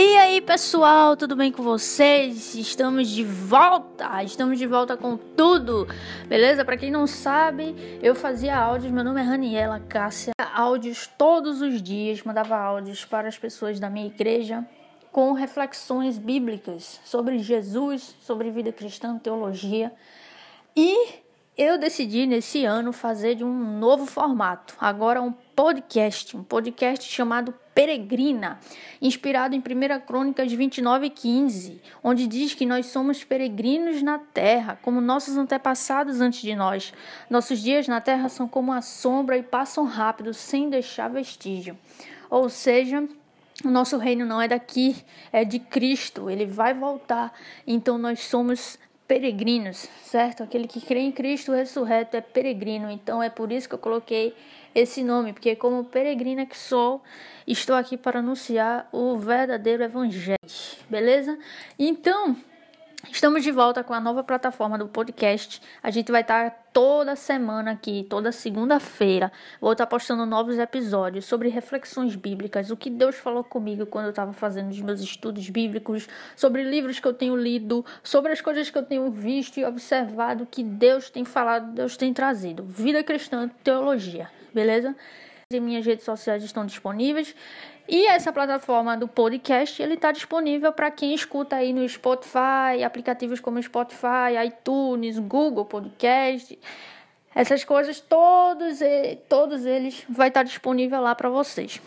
E aí, pessoal, tudo bem com vocês? Estamos de volta, estamos de volta com tudo, beleza? Para quem não sabe, eu fazia áudios, meu nome é Raniela Cássia, áudios todos os dias, mandava áudios para as pessoas da minha igreja com reflexões bíblicas sobre Jesus, sobre vida cristã, teologia. E eu decidi nesse ano fazer de um novo formato, agora um podcast, um podcast chamado Peregrina, inspirado em 1 Crônicas 29 e 15, onde diz que nós somos peregrinos na terra, como nossos antepassados antes de nós. Nossos dias na terra são como a sombra e passam rápido, sem deixar vestígio. Ou seja, o nosso reino não é daqui, é de Cristo, ele vai voltar. Então nós somos peregrinos, certo? Aquele que crê em Cristo ressurreto é peregrino. Então é por isso que eu coloquei esse nome, porque como peregrina que sou, estou aqui para anunciar o verdadeiro evangelho. Beleza? Então, Estamos de volta com a nova plataforma do podcast. A gente vai estar toda semana aqui, toda segunda-feira. Vou estar postando novos episódios sobre reflexões bíblicas, o que Deus falou comigo quando eu estava fazendo os meus estudos bíblicos, sobre livros que eu tenho lido, sobre as coisas que eu tenho visto e observado que Deus tem falado, Deus tem trazido. Vida cristã, teologia, beleza? E minhas redes sociais estão disponíveis. E essa plataforma do podcast, ele está disponível para quem escuta aí no Spotify, aplicativos como Spotify, iTunes, Google Podcast, essas coisas, todos, todos eles vai estar tá disponível lá para vocês.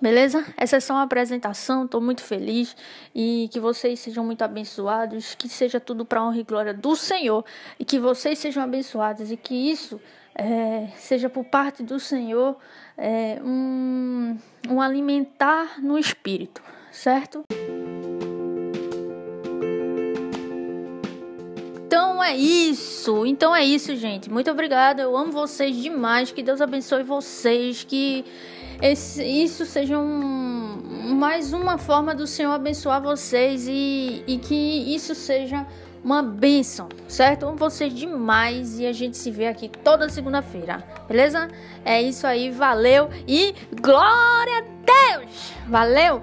Beleza? Essa é só uma apresentação, estou muito feliz e que vocês sejam muito abençoados, que seja tudo para honra e glória do Senhor e que vocês sejam abençoados e que isso é, seja por parte do Senhor é, um, um alimentar no espírito, certo? É isso, então é isso, gente. Muito obrigada, eu amo vocês demais. Que Deus abençoe vocês, que esse, isso seja um, mais uma forma do Senhor abençoar vocês e, e que isso seja uma bênção, certo? Amo vocês demais e a gente se vê aqui toda segunda-feira, beleza? É isso aí, valeu e glória a Deus! Valeu!